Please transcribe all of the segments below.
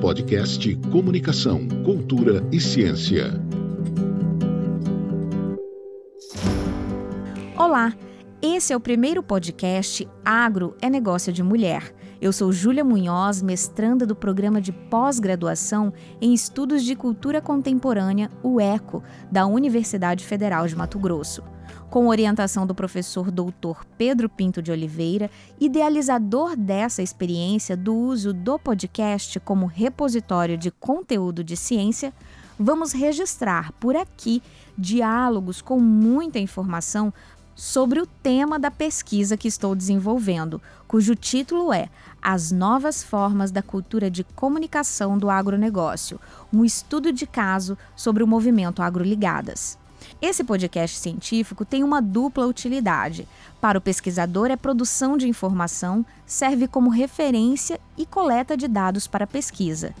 Podcast Comunicação, Cultura e Ciência. Olá, esse é o primeiro podcast Agro é Negócio de Mulher. Eu sou Júlia Munhoz, mestranda do programa de pós-graduação em Estudos de Cultura Contemporânea, o ECO, da Universidade Federal de Mato Grosso. Com orientação do professor doutor Pedro Pinto de Oliveira, idealizador dessa experiência do uso do podcast como repositório de conteúdo de ciência, vamos registrar por aqui diálogos com muita informação sobre o tema da pesquisa que estou desenvolvendo, cujo título é As Novas Formas da Cultura de Comunicação do Agronegócio, um estudo de caso sobre o movimento Agroligadas. Esse podcast científico tem uma dupla utilidade. Para o pesquisador, é produção de informação, serve como referência e coleta de dados para pesquisa.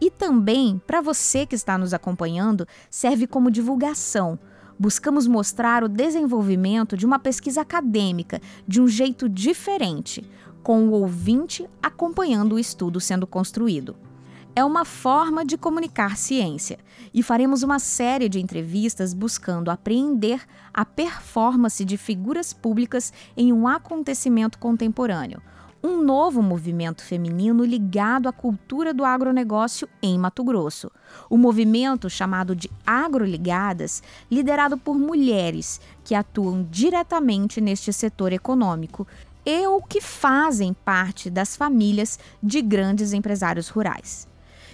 E também, para você que está nos acompanhando, serve como divulgação. Buscamos mostrar o desenvolvimento de uma pesquisa acadêmica de um jeito diferente, com o ouvinte acompanhando o estudo sendo construído. É uma forma de comunicar ciência e faremos uma série de entrevistas buscando apreender a performance de figuras públicas em um acontecimento contemporâneo, um novo movimento feminino ligado à cultura do agronegócio em Mato Grosso. O movimento chamado de Agroligadas, liderado por mulheres que atuam diretamente neste setor econômico e ou que fazem parte das famílias de grandes empresários rurais.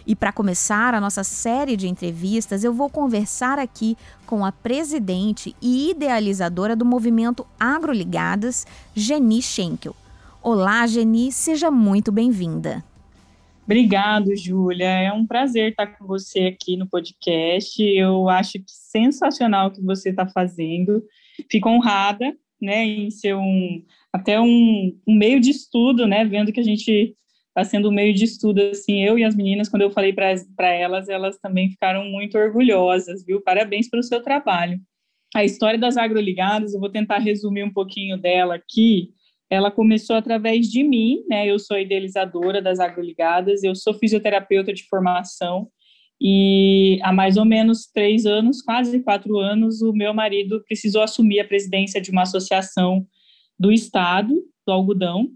E para começar a nossa série de entrevistas, eu vou conversar aqui com a presidente e idealizadora do movimento Agroligadas, Geni Schenkel. Olá, Geni, seja muito bem-vinda. Obrigado, Júlia. É um prazer estar com você aqui no podcast. Eu acho que sensacional o que você está fazendo. Fico honrada, né, em ser um até um, um meio de estudo, né, vendo que a gente está sendo um meio de estudo, assim, eu e as meninas, quando eu falei para elas, elas também ficaram muito orgulhosas, viu? Parabéns pelo seu trabalho. A história das agroligadas, eu vou tentar resumir um pouquinho dela aqui. Ela começou através de mim, né? Eu sou idealizadora das agroligadas, eu sou fisioterapeuta de formação, e há mais ou menos três anos, quase quatro anos, o meu marido precisou assumir a presidência de uma associação do estado, do algodão,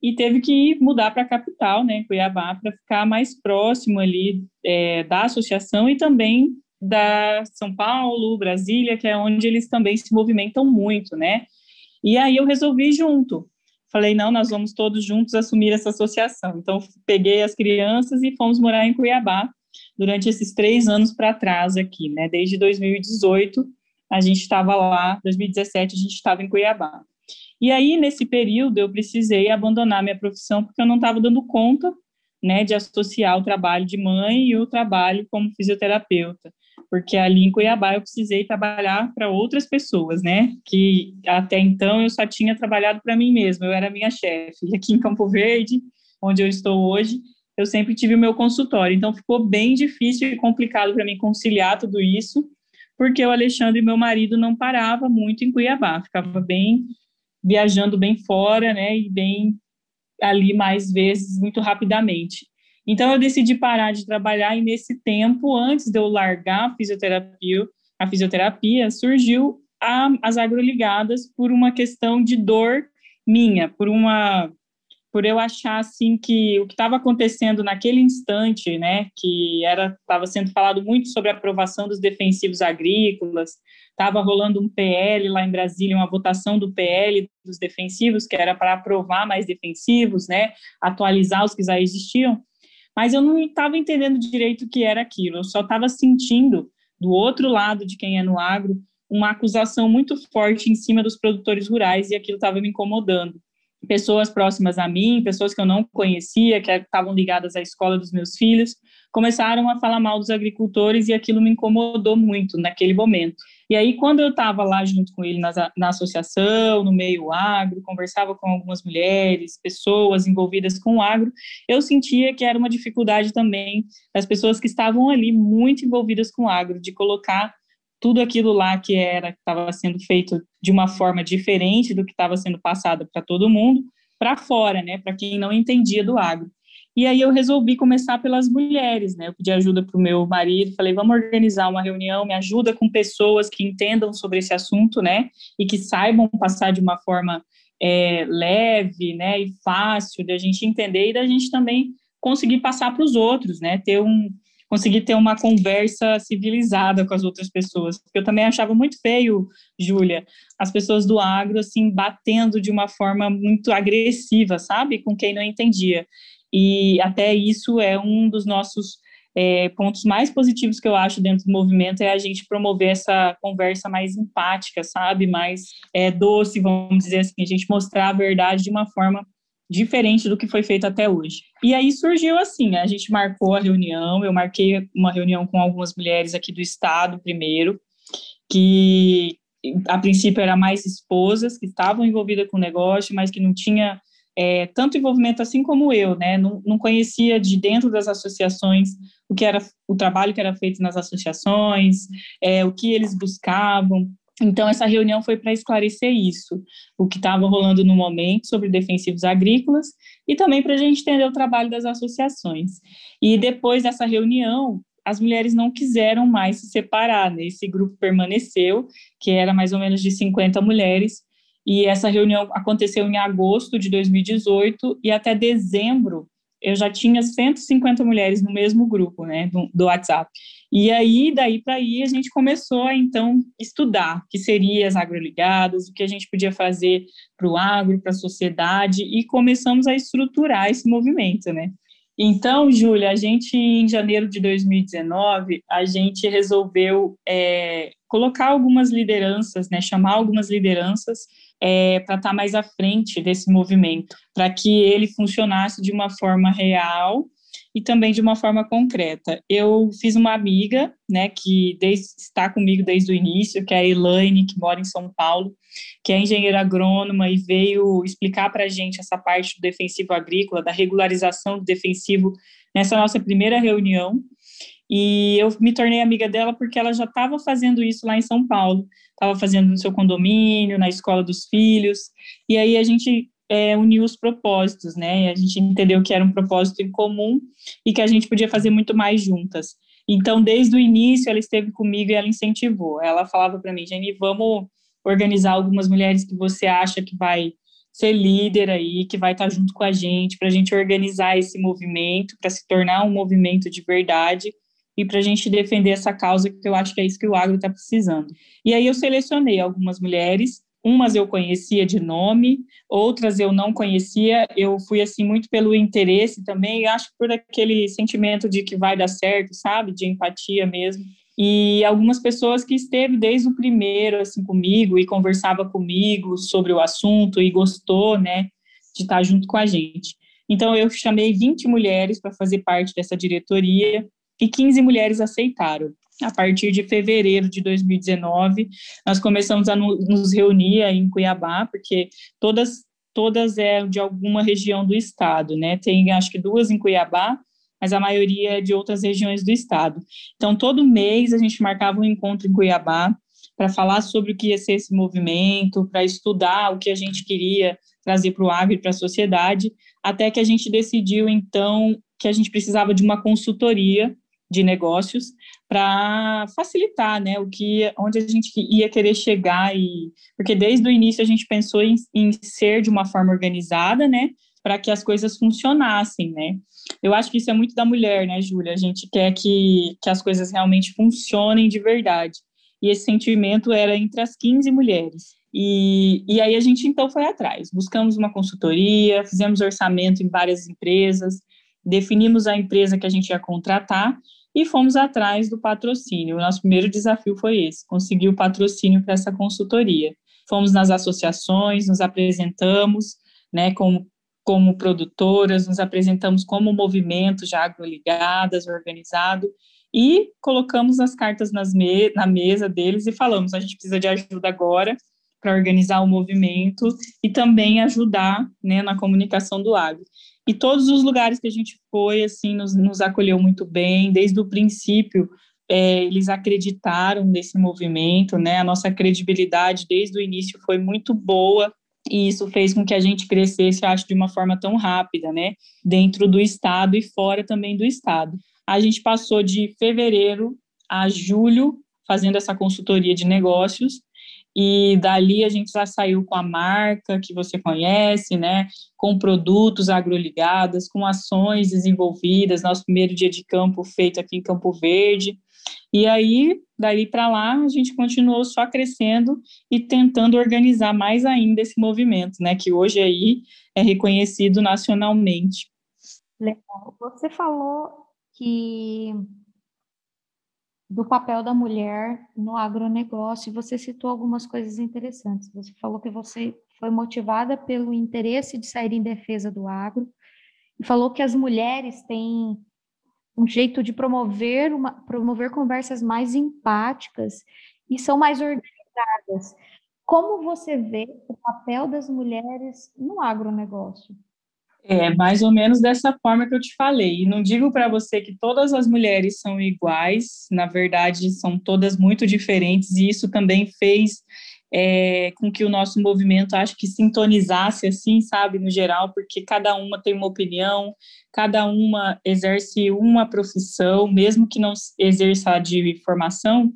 e teve que mudar para a capital, né, Cuiabá, para ficar mais próximo ali é, da associação e também da São Paulo, Brasília, que é onde eles também se movimentam muito, né? E aí eu resolvi junto. Falei, não, nós vamos todos juntos assumir essa associação. Então, peguei as crianças e fomos morar em Cuiabá durante esses três anos para trás aqui, né? Desde 2018, a gente estava lá, 2017, a gente estava em Cuiabá. E aí, nesse período, eu precisei abandonar minha profissão porque eu não estava dando conta né, de associar o trabalho de mãe e o trabalho como fisioterapeuta, porque ali em Cuiabá eu precisei trabalhar para outras pessoas, né, que até então eu só tinha trabalhado para mim mesma, eu era minha chefe. E aqui em Campo Verde, onde eu estou hoje, eu sempre tive o meu consultório, então ficou bem difícil e complicado para mim conciliar tudo isso, porque o Alexandre, meu marido, não parava muito em Cuiabá, ficava bem viajando bem fora, né, e bem ali mais vezes, muito rapidamente. Então, eu decidi parar de trabalhar e nesse tempo, antes de eu largar a fisioterapia, a fisioterapia surgiu a, as agroligadas por uma questão de dor minha, por uma por eu achar assim que o que estava acontecendo naquele instante, né, que era estava sendo falado muito sobre a aprovação dos defensivos agrícolas, estava rolando um PL lá em Brasília, uma votação do PL dos defensivos, que era para aprovar mais defensivos, né, atualizar os que já existiam, mas eu não estava entendendo direito o que era aquilo, eu só estava sentindo, do outro lado de quem é no agro, uma acusação muito forte em cima dos produtores rurais e aquilo estava me incomodando. Pessoas próximas a mim, pessoas que eu não conhecia, que estavam ligadas à escola dos meus filhos, começaram a falar mal dos agricultores e aquilo me incomodou muito naquele momento. E aí, quando eu estava lá junto com ele na, na associação, no meio agro, conversava com algumas mulheres, pessoas envolvidas com o agro, eu sentia que era uma dificuldade também das pessoas que estavam ali muito envolvidas com o agro, de colocar tudo aquilo lá que era que estava sendo feito de uma forma diferente do que estava sendo passado para todo mundo para fora, né, para quem não entendia do agro. E aí eu resolvi começar pelas mulheres, né? Eu pedi ajuda para o meu marido, falei, vamos organizar uma reunião, me ajuda com pessoas que entendam sobre esse assunto, né? E que saibam passar de uma forma é, leve, né? E fácil da gente entender e da gente também conseguir passar para os outros, né? Ter um, conseguir ter uma conversa civilizada com as outras pessoas. Porque eu também achava muito feio, Júlia, as pessoas do agro, assim, batendo de uma forma muito agressiva, sabe? Com quem não entendia. E até isso é um dos nossos é, pontos mais positivos que eu acho dentro do movimento é a gente promover essa conversa mais empática, sabe? Mais é, doce, vamos dizer assim, a gente mostrar a verdade de uma forma diferente do que foi feito até hoje. E aí surgiu assim, a gente marcou a reunião, eu marquei uma reunião com algumas mulheres aqui do estado primeiro, que a princípio eram mais esposas que estavam envolvidas com o negócio, mas que não tinha é, tanto envolvimento assim como eu, né? Não, não conhecia de dentro das associações o que era o trabalho que era feito nas associações, é, o que eles buscavam. Então, essa reunião foi para esclarecer isso, o que estava rolando no momento sobre defensivos agrícolas e também para a gente entender o trabalho das associações. E depois dessa reunião, as mulheres não quiseram mais se separar, né? esse grupo permaneceu, que era mais ou menos de 50 mulheres, e essa reunião aconteceu em agosto de 2018 e até dezembro eu já tinha 150 mulheres no mesmo grupo, né, do, do WhatsApp. E aí, daí para aí, a gente começou a, então, estudar o que seriam as agroligadas, o que a gente podia fazer para o agro, para a sociedade, e começamos a estruturar esse movimento, né. Então, Júlia, a gente, em janeiro de 2019, a gente resolveu é, colocar algumas lideranças, né, chamar algumas lideranças é, para estar tá mais à frente desse movimento, para que ele funcionasse de uma forma real e também de uma forma concreta. Eu fiz uma amiga, né, que desde, está comigo desde o início, que é a Elaine, que mora em São Paulo, que é engenheira agrônoma e veio explicar para a gente essa parte do defensivo agrícola, da regularização do defensivo nessa nossa primeira reunião. E eu me tornei amiga dela porque ela já estava fazendo isso lá em São Paulo, estava fazendo no seu condomínio, na escola dos filhos, e aí a gente é, uniu os propósitos, né? A gente entendeu que era um propósito em comum e que a gente podia fazer muito mais juntas. Então, desde o início, ela esteve comigo e ela incentivou. Ela falava para mim, Jenny, vamos organizar algumas mulheres que você acha que vai ser líder aí, que vai estar junto com a gente, para a gente organizar esse movimento, para se tornar um movimento de verdade e para a gente defender essa causa, que eu acho que é isso que o agro está precisando. E aí eu selecionei algumas mulheres, umas eu conhecia de nome, outras eu não conhecia, eu fui assim muito pelo interesse também, acho por aquele sentimento de que vai dar certo, sabe, de empatia mesmo. E algumas pessoas que esteve desde o primeiro assim comigo e conversava comigo sobre o assunto e gostou, né, de estar junto com a gente. Então eu chamei 20 mulheres para fazer parte dessa diretoria e 15 mulheres aceitaram. A partir de fevereiro de 2019, nós começamos a nos reunir em Cuiabá, porque todas todas é de alguma região do estado, né? Tem acho que duas em Cuiabá, mas a maioria é de outras regiões do estado. Então, todo mês a gente marcava um encontro em Cuiabá para falar sobre o que ia ser esse movimento, para estudar o que a gente queria trazer para o agro para a sociedade, até que a gente decidiu, então, que a gente precisava de uma consultoria de negócios para facilitar, né, o que, onde a gente ia querer chegar e, porque desde o início a gente pensou em, em ser de uma forma organizada, né, para que as coisas funcionassem, né. Eu acho que isso é muito da mulher, né, Júlia? A gente quer que, que as coisas realmente funcionem de verdade. E esse sentimento era entre as 15 mulheres. E, e aí a gente então foi atrás, buscamos uma consultoria, fizemos orçamento em várias empresas, definimos a empresa que a gente ia contratar e fomos atrás do patrocínio. O nosso primeiro desafio foi esse, conseguir o patrocínio para essa consultoria. Fomos nas associações, nos apresentamos, né, como, como produtoras, nos apresentamos como movimento já agroligadas, organizado, e colocamos as cartas me na mesa deles e falamos, a gente precisa de ajuda agora para organizar o movimento e também ajudar né, na comunicação do agro. E todos os lugares que a gente foi, assim, nos, nos acolheu muito bem, desde o princípio, é, eles acreditaram nesse movimento, né? A nossa credibilidade desde o início foi muito boa e isso fez com que a gente crescesse, acho, de uma forma tão rápida, né? Dentro do estado e fora também do estado. A gente passou de fevereiro a julho fazendo essa consultoria de negócios e dali a gente já saiu com a marca que você conhece, né? Com produtos agroligadas, com ações desenvolvidas, nosso primeiro dia de campo feito aqui em Campo Verde. E aí, dali para lá, a gente continuou só crescendo e tentando organizar mais ainda esse movimento, né? Que hoje aí é reconhecido nacionalmente. Legal. Você falou que do papel da mulher no agronegócio. Você citou algumas coisas interessantes. Você falou que você foi motivada pelo interesse de sair em defesa do agro e falou que as mulheres têm um jeito de promover uma, promover conversas mais empáticas e são mais organizadas. Como você vê o papel das mulheres no agronegócio? É, mais ou menos dessa forma que eu te falei. E não digo para você que todas as mulheres são iguais, na verdade, são todas muito diferentes, e isso também fez é, com que o nosso movimento, acho que sintonizasse assim, sabe, no geral, porque cada uma tem uma opinião, cada uma exerce uma profissão, mesmo que não exerça de formação,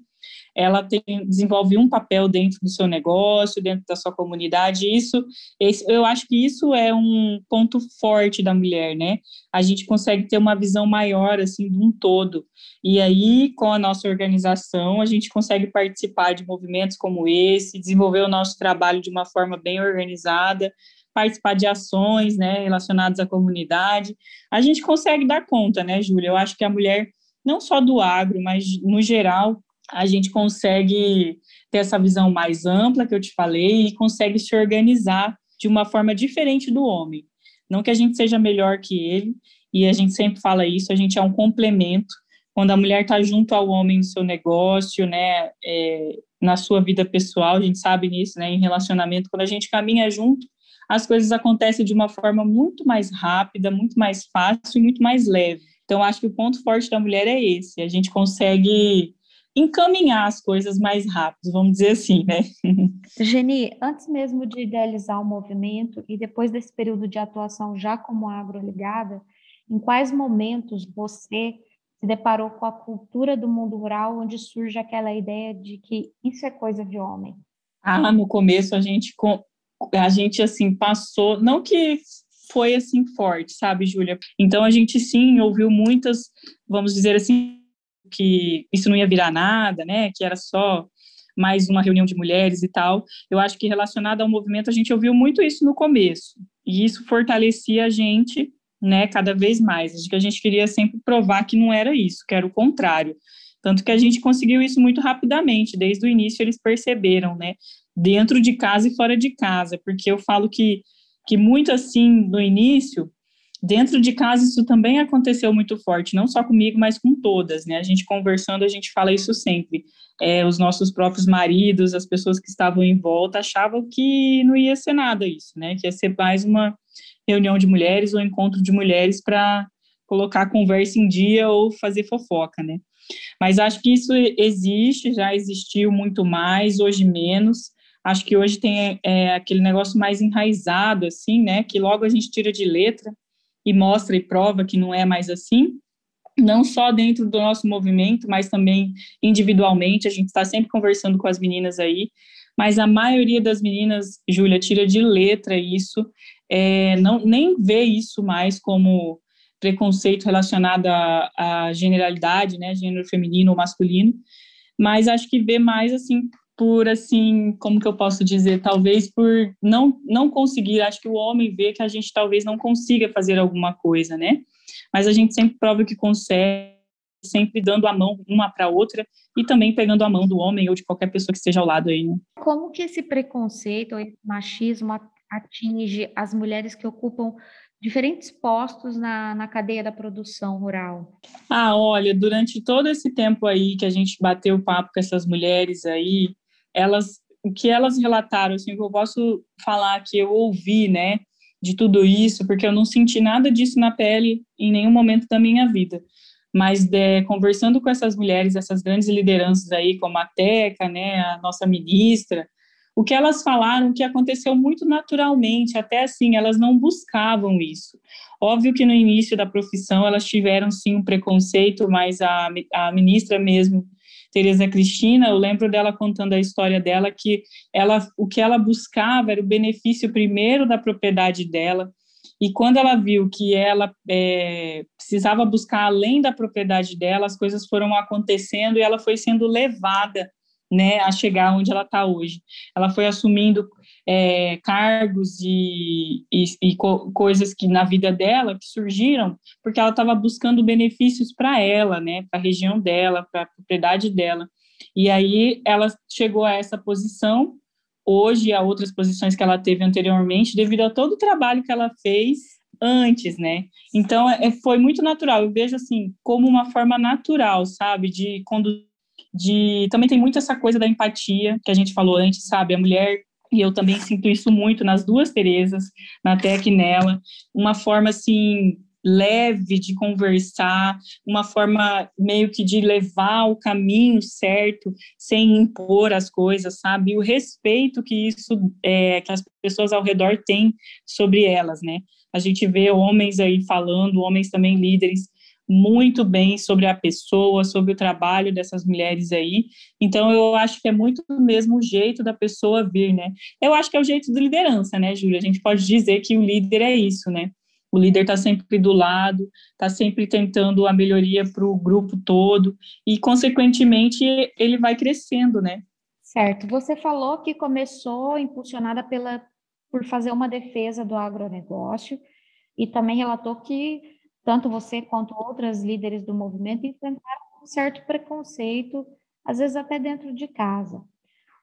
ela tem, desenvolve um papel dentro do seu negócio, dentro da sua comunidade. Isso, esse, eu acho que isso é um ponto forte da mulher, né? A gente consegue ter uma visão maior assim de um todo. E aí, com a nossa organização, a gente consegue participar de movimentos como esse, desenvolver o nosso trabalho de uma forma bem organizada, participar de ações, né, relacionadas à comunidade. A gente consegue dar conta, né, Júlia? Eu acho que a mulher não só do agro, mas no geral, a gente consegue ter essa visão mais ampla que eu te falei e consegue se organizar de uma forma diferente do homem. Não que a gente seja melhor que ele, e a gente sempre fala isso, a gente é um complemento. Quando a mulher está junto ao homem no seu negócio, né, é, na sua vida pessoal, a gente sabe nisso, né, em relacionamento, quando a gente caminha junto, as coisas acontecem de uma forma muito mais rápida, muito mais fácil e muito mais leve. Então, acho que o ponto forte da mulher é esse, a gente consegue encaminhar as coisas mais rápido, vamos dizer assim, né? Geni, antes mesmo de idealizar o movimento e depois desse período de atuação já como agroligada, em quais momentos você se deparou com a cultura do mundo rural, onde surge aquela ideia de que isso é coisa de homem? Ah, no começo a gente a gente assim passou, não que foi assim forte, sabe, Júlia? Então a gente sim ouviu muitas, vamos dizer assim, que isso não ia virar nada, né? Que era só mais uma reunião de mulheres e tal. Eu acho que relacionado ao movimento a gente ouviu muito isso no começo e isso fortalecia a gente, né? Cada vez mais. Acho que a gente queria sempre provar que não era isso, que era o contrário. Tanto que a gente conseguiu isso muito rapidamente. Desde o início eles perceberam, né? Dentro de casa e fora de casa, porque eu falo que que muito assim no início Dentro de casa, isso também aconteceu muito forte, não só comigo, mas com todas, né? A gente conversando, a gente fala isso sempre. É, os nossos próprios maridos, as pessoas que estavam em volta, achavam que não ia ser nada isso, né? Que ia ser mais uma reunião de mulheres ou encontro de mulheres para colocar a conversa em dia ou fazer fofoca, né? Mas acho que isso existe, já existiu muito mais, hoje menos. Acho que hoje tem é, aquele negócio mais enraizado, assim, né? Que logo a gente tira de letra e mostra e prova que não é mais assim, não só dentro do nosso movimento, mas também individualmente. A gente está sempre conversando com as meninas aí, mas a maioria das meninas, Júlia, tira de letra isso, é, não nem vê isso mais como preconceito relacionado à, à generalidade, né, gênero feminino ou masculino, mas acho que vê mais assim por assim, como que eu posso dizer, talvez por não não conseguir, acho que o homem vê que a gente talvez não consiga fazer alguma coisa, né? Mas a gente sempre prova que consegue, sempre dando a mão uma para outra e também pegando a mão do homem ou de qualquer pessoa que esteja ao lado aí, né? Como que esse preconceito ou esse machismo atinge as mulheres que ocupam diferentes postos na, na cadeia da produção rural? Ah, olha, durante todo esse tempo aí que a gente bateu papo com essas mulheres aí, elas, o que elas relataram, assim, eu posso falar que eu ouvi, né, de tudo isso, porque eu não senti nada disso na pele em nenhum momento da minha vida. Mas de, conversando com essas mulheres, essas grandes lideranças aí, como a Teca, né, a nossa ministra, o que elas falaram que aconteceu muito naturalmente, até assim, elas não buscavam isso. Óbvio que no início da profissão elas tiveram sim um preconceito, mas a, a ministra mesmo, Tereza Cristina, eu lembro dela contando a história dela que ela, o que ela buscava era o benefício primeiro da propriedade dela, e quando ela viu que ela é, precisava buscar além da propriedade dela, as coisas foram acontecendo e ela foi sendo levada né, a chegar onde ela está hoje. Ela foi assumindo é, cargos e, e, e co coisas que na vida dela que surgiram porque ela estava buscando benefícios para ela, né, para a região dela, para a propriedade dela. E aí ela chegou a essa posição hoje e a outras posições que ela teve anteriormente, devido a todo o trabalho que ela fez antes, né? Então é, foi muito natural. Eu vejo assim como uma forma natural, sabe, de conduzir de também tem muito essa coisa da empatia que a gente falou antes, sabe? A mulher e eu também sinto isso muito nas duas Terezas, na Tec nela, uma forma assim leve de conversar, uma forma meio que de levar o caminho certo, sem impor as coisas, sabe? E o respeito que isso, é, que as pessoas ao redor têm sobre elas, né? A gente vê homens aí falando, homens também líderes, muito bem sobre a pessoa, sobre o trabalho dessas mulheres aí. Então, eu acho que é muito mesmo o jeito da pessoa vir, né? Eu acho que é o jeito de liderança, né, Júlia? A gente pode dizer que o líder é isso, né? O líder está sempre do lado, está sempre tentando a melhoria para o grupo todo e, consequentemente, ele vai crescendo, né? Certo. Você falou que começou impulsionada pela por fazer uma defesa do agronegócio e também relatou que tanto você quanto outras líderes do movimento enfrentaram um certo preconceito, às vezes até dentro de casa.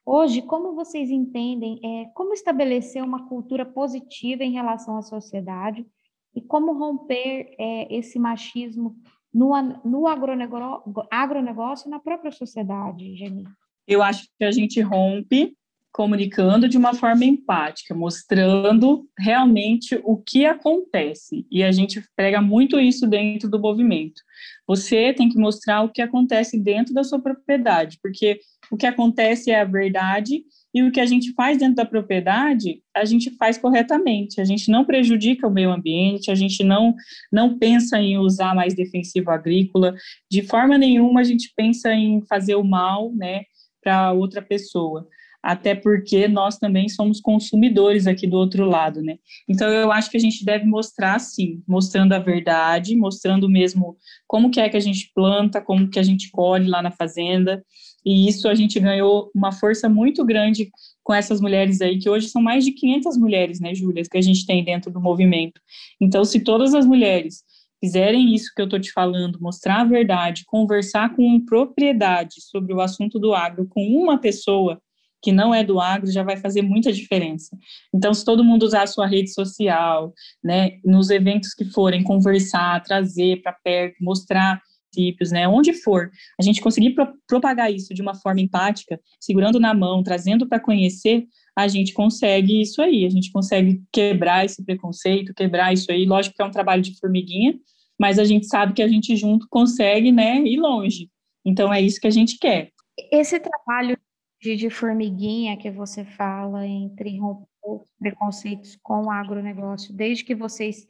Hoje, como vocês entendem é, como estabelecer uma cultura positiva em relação à sociedade e como romper é, esse machismo no, no agronegócio, agronegócio na própria sociedade, Geni? Eu acho que a gente rompe comunicando de uma forma empática, mostrando realmente o que acontece. E a gente prega muito isso dentro do movimento. Você tem que mostrar o que acontece dentro da sua propriedade, porque o que acontece é a verdade e o que a gente faz dentro da propriedade, a gente faz corretamente. A gente não prejudica o meio ambiente, a gente não não pensa em usar mais defensivo agrícola, de forma nenhuma a gente pensa em fazer o mal, né, para outra pessoa até porque nós também somos consumidores aqui do outro lado, né? Então eu acho que a gente deve mostrar sim, mostrando a verdade, mostrando mesmo como que é que a gente planta, como que a gente colhe lá na fazenda, e isso a gente ganhou uma força muito grande com essas mulheres aí, que hoje são mais de 500 mulheres, né, Júlia, que a gente tem dentro do movimento. Então, se todas as mulheres fizerem isso que eu estou te falando, mostrar a verdade, conversar com propriedade sobre o assunto do agro com uma pessoa, que não é do agro já vai fazer muita diferença. Então, se todo mundo usar a sua rede social, né, nos eventos que forem, conversar, trazer para perto, mostrar princípios, né, onde for, a gente conseguir pro propagar isso de uma forma empática, segurando na mão, trazendo para conhecer, a gente consegue isso aí, a gente consegue quebrar esse preconceito, quebrar isso aí. Lógico que é um trabalho de formiguinha, mas a gente sabe que a gente junto consegue, né, ir longe. Então é isso que a gente quer. Esse trabalho de, formiguinha que você fala entre romper os preconceitos com o agronegócio, desde que vocês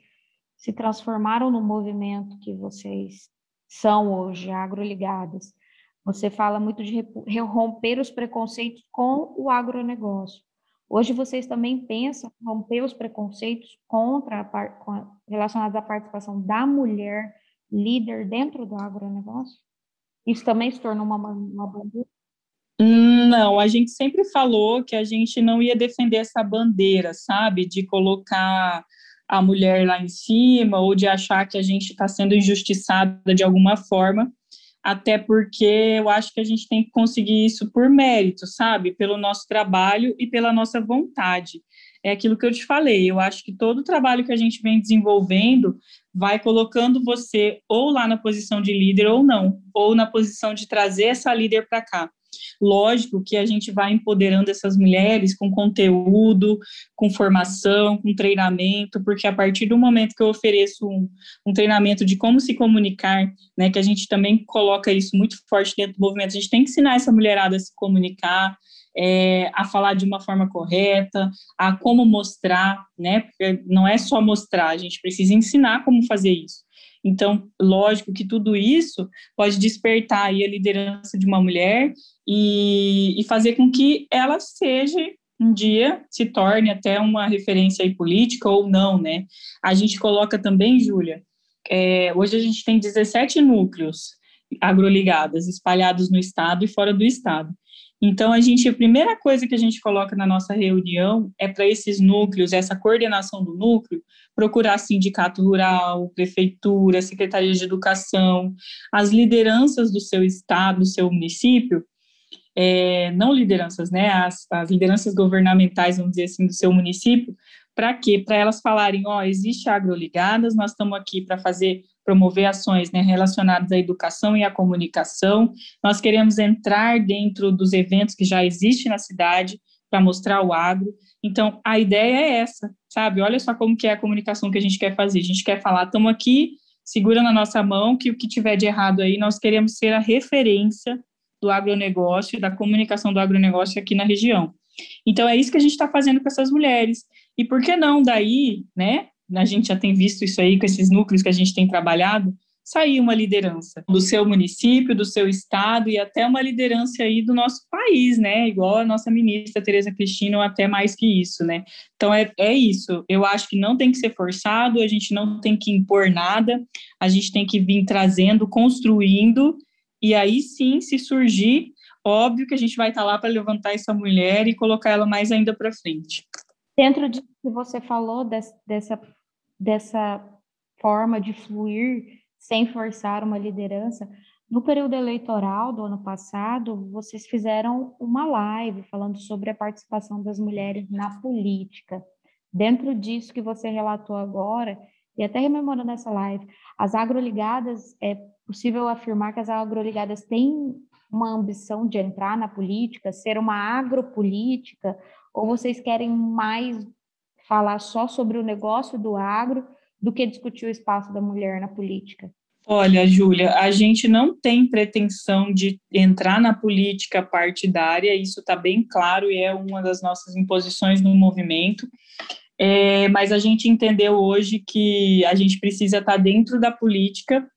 se transformaram no movimento que vocês são hoje, agroligadas, você fala muito de romper os preconceitos com o agronegócio. Hoje vocês também pensam romper os preconceitos contra a, relacionados à participação da mulher líder dentro do agronegócio? Isso também se tornou uma, uma bandeira? Não, a gente sempre falou que a gente não ia defender essa bandeira, sabe? De colocar a mulher lá em cima ou de achar que a gente está sendo injustiçada de alguma forma, até porque eu acho que a gente tem que conseguir isso por mérito, sabe? Pelo nosso trabalho e pela nossa vontade. É aquilo que eu te falei, eu acho que todo o trabalho que a gente vem desenvolvendo vai colocando você ou lá na posição de líder ou não, ou na posição de trazer essa líder para cá. Lógico que a gente vai empoderando essas mulheres com conteúdo, com formação, com treinamento, porque a partir do momento que eu ofereço um, um treinamento de como se comunicar, né, que a gente também coloca isso muito forte dentro do movimento, a gente tem que ensinar essa mulherada a se comunicar, é, a falar de uma forma correta, a como mostrar, né? Porque não é só mostrar, a gente precisa ensinar como fazer isso. Então, lógico que tudo isso pode despertar aí a liderança de uma mulher e, e fazer com que ela seja um dia se torne até uma referência aí política ou não, né? A gente coloca também, Júlia, é, hoje a gente tem 17 núcleos agroligadas espalhados no estado e fora do estado. Então, a gente, a primeira coisa que a gente coloca na nossa reunião é para esses núcleos, essa coordenação do núcleo, procurar sindicato rural, prefeitura, secretaria de educação, as lideranças do seu estado, do seu município, é, não lideranças, né, as, as lideranças governamentais, vamos dizer assim, do seu município, para quê? Para elas falarem, ó, oh, existe agroligadas, nós estamos aqui para fazer promover ações né, relacionadas à educação e à comunicação. Nós queremos entrar dentro dos eventos que já existem na cidade para mostrar o agro. Então, a ideia é essa, sabe? Olha só como que é a comunicação que a gente quer fazer. A gente quer falar, estamos aqui, segura na nossa mão, que o que tiver de errado aí, nós queremos ser a referência do agronegócio, da comunicação do agronegócio aqui na região. Então, é isso que a gente está fazendo com essas mulheres. E por que não daí, né, a gente já tem visto isso aí com esses núcleos que a gente tem trabalhado, sair uma liderança do seu município, do seu estado e até uma liderança aí do nosso país, né? Igual a nossa ministra Tereza Cristina, ou até mais que isso, né? Então é, é isso. Eu acho que não tem que ser forçado, a gente não tem que impor nada, a gente tem que vir trazendo, construindo, e aí sim, se surgir, óbvio que a gente vai estar lá para levantar essa mulher e colocar ela mais ainda para frente. Dentro de que você falou dessa dessa forma de fluir sem forçar uma liderança. No período eleitoral do ano passado, vocês fizeram uma live falando sobre a participação das mulheres na política. Dentro disso que você relatou agora, e até rememorando essa live, as agroligadas, é possível afirmar que as agroligadas têm uma ambição de entrar na política, ser uma agropolítica, ou vocês querem mais falar só sobre o negócio do agro do que discutir o espaço da mulher na política? Olha, Júlia, a gente não tem pretensão de entrar na política partidária, isso está bem claro e é uma das nossas imposições no movimento. É, mas a gente entendeu hoje que a gente precisa estar tá dentro da política,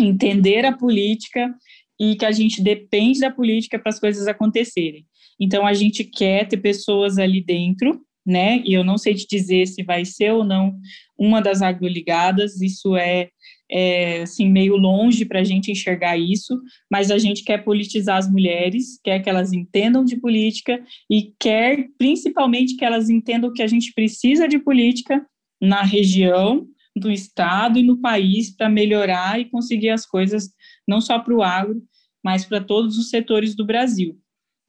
entender a política e que a gente depende da política para as coisas acontecerem. Então, a gente quer ter pessoas ali dentro né? E eu não sei te dizer se vai ser ou não uma das agroligadas, isso é, é assim, meio longe para a gente enxergar isso, mas a gente quer politizar as mulheres, quer que elas entendam de política e quer principalmente que elas entendam que a gente precisa de política na região, do estado e no país para melhorar e conseguir as coisas não só para o agro, mas para todos os setores do Brasil.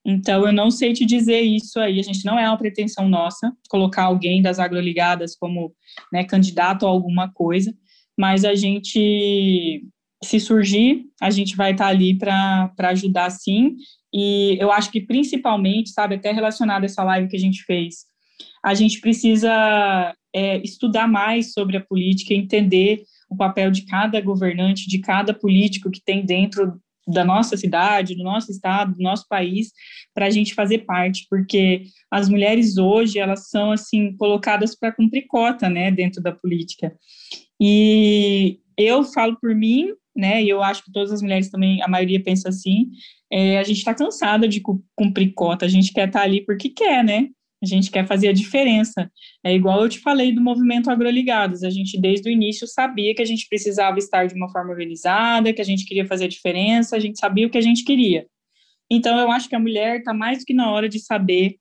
Então, eu não sei te dizer isso aí. A gente não é uma pretensão nossa colocar alguém das agroligadas como né, candidato a alguma coisa, mas a gente, se surgir, a gente vai estar ali para ajudar sim. E eu acho que principalmente, sabe, até relacionado a essa live que a gente fez, a gente precisa é, estudar mais sobre a política, entender o papel de cada governante, de cada político que tem dentro da nossa cidade, do nosso estado, do nosso país, para a gente fazer parte, porque as mulheres hoje elas são assim colocadas para cumprir cota, né, dentro da política. E eu falo por mim, né, e eu acho que todas as mulheres também, a maioria pensa assim, é, a gente está cansada de cumprir cota, a gente quer estar tá ali porque quer, né? A gente quer fazer a diferença. É igual eu te falei do movimento Agroligados. A gente, desde o início, sabia que a gente precisava estar de uma forma organizada, que a gente queria fazer a diferença, a gente sabia o que a gente queria. Então, eu acho que a mulher está mais do que na hora de saber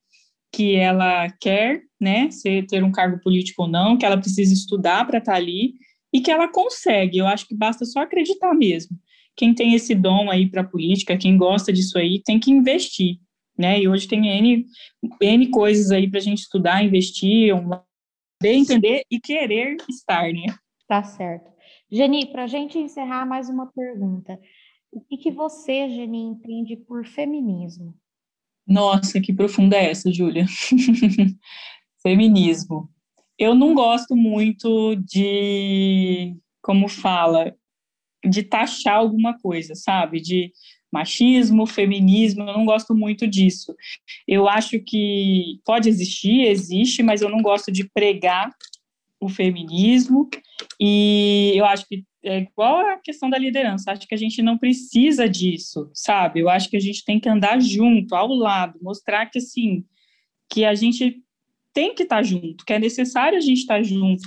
que ela quer, né, ser, ter um cargo político ou não, que ela precisa estudar para estar tá ali e que ela consegue. Eu acho que basta só acreditar mesmo. Quem tem esse dom aí para política, quem gosta disso aí, tem que investir né? E hoje tem N, N coisas aí para a gente estudar, investir, saber entender e querer estar, né? Tá certo. Geni, para a gente encerrar mais uma pergunta. O que, que você, Geni, entende por feminismo? Nossa, que profunda é essa, Júlia. feminismo. Eu não gosto muito de, como fala, de taxar alguma coisa, sabe? De machismo, feminismo, eu não gosto muito disso. Eu acho que pode existir, existe, mas eu não gosto de pregar o feminismo e eu acho que é igual a questão da liderança, acho que a gente não precisa disso, sabe? Eu acho que a gente tem que andar junto, ao lado, mostrar que assim, que a gente tem que estar tá junto, que é necessário a gente estar tá junto.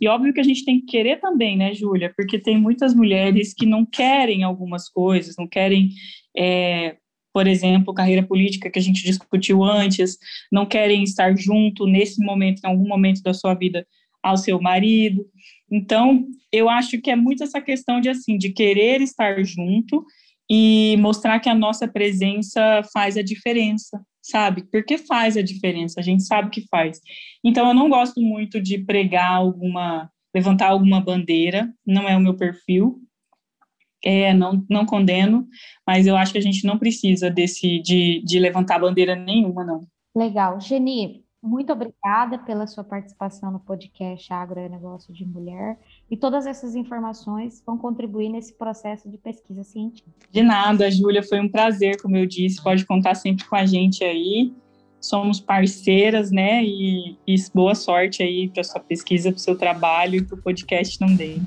E óbvio que a gente tem que querer também, né, Júlia? Porque tem muitas mulheres que não querem algumas coisas, não querem, é, por exemplo, carreira política que a gente discutiu antes, não querem estar junto nesse momento, em algum momento da sua vida, ao seu marido. Então, eu acho que é muito essa questão de assim, de querer estar junto e mostrar que a nossa presença faz a diferença, sabe? Porque faz a diferença, a gente sabe que faz. Então, eu não gosto muito de pregar alguma, levantar alguma bandeira, não é o meu perfil. É, não, não condeno, mas eu acho que a gente não precisa desse de, de levantar bandeira nenhuma, não. Legal. Geni, muito obrigada pela sua participação no podcast Agronegócio de Mulher e todas essas informações vão contribuir nesse processo de pesquisa científica. De nada, Júlia, foi um prazer, como eu disse, pode contar sempre com a gente aí. Somos parceiras, né? E, e boa sorte aí para sua pesquisa, para o seu trabalho e para o podcast também.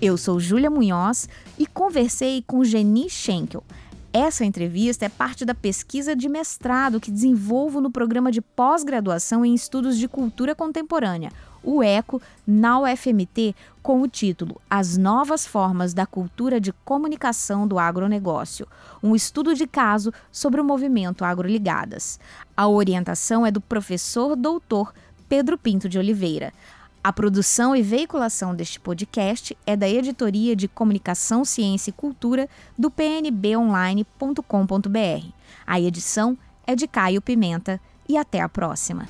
Eu sou Júlia Munhoz e conversei com Geni Schenkel essa entrevista é parte da pesquisa de mestrado que desenvolvo no programa de pós-graduação em estudos de cultura contemporânea, o ECO, na UFMT, com o título As Novas Formas da Cultura de Comunicação do Agronegócio, um estudo de caso sobre o movimento Agroligadas. A orientação é do professor doutor Pedro Pinto de Oliveira. A produção e veiculação deste podcast é da Editoria de Comunicação, Ciência e Cultura do pnbonline.com.br. A edição é de Caio Pimenta e até a próxima.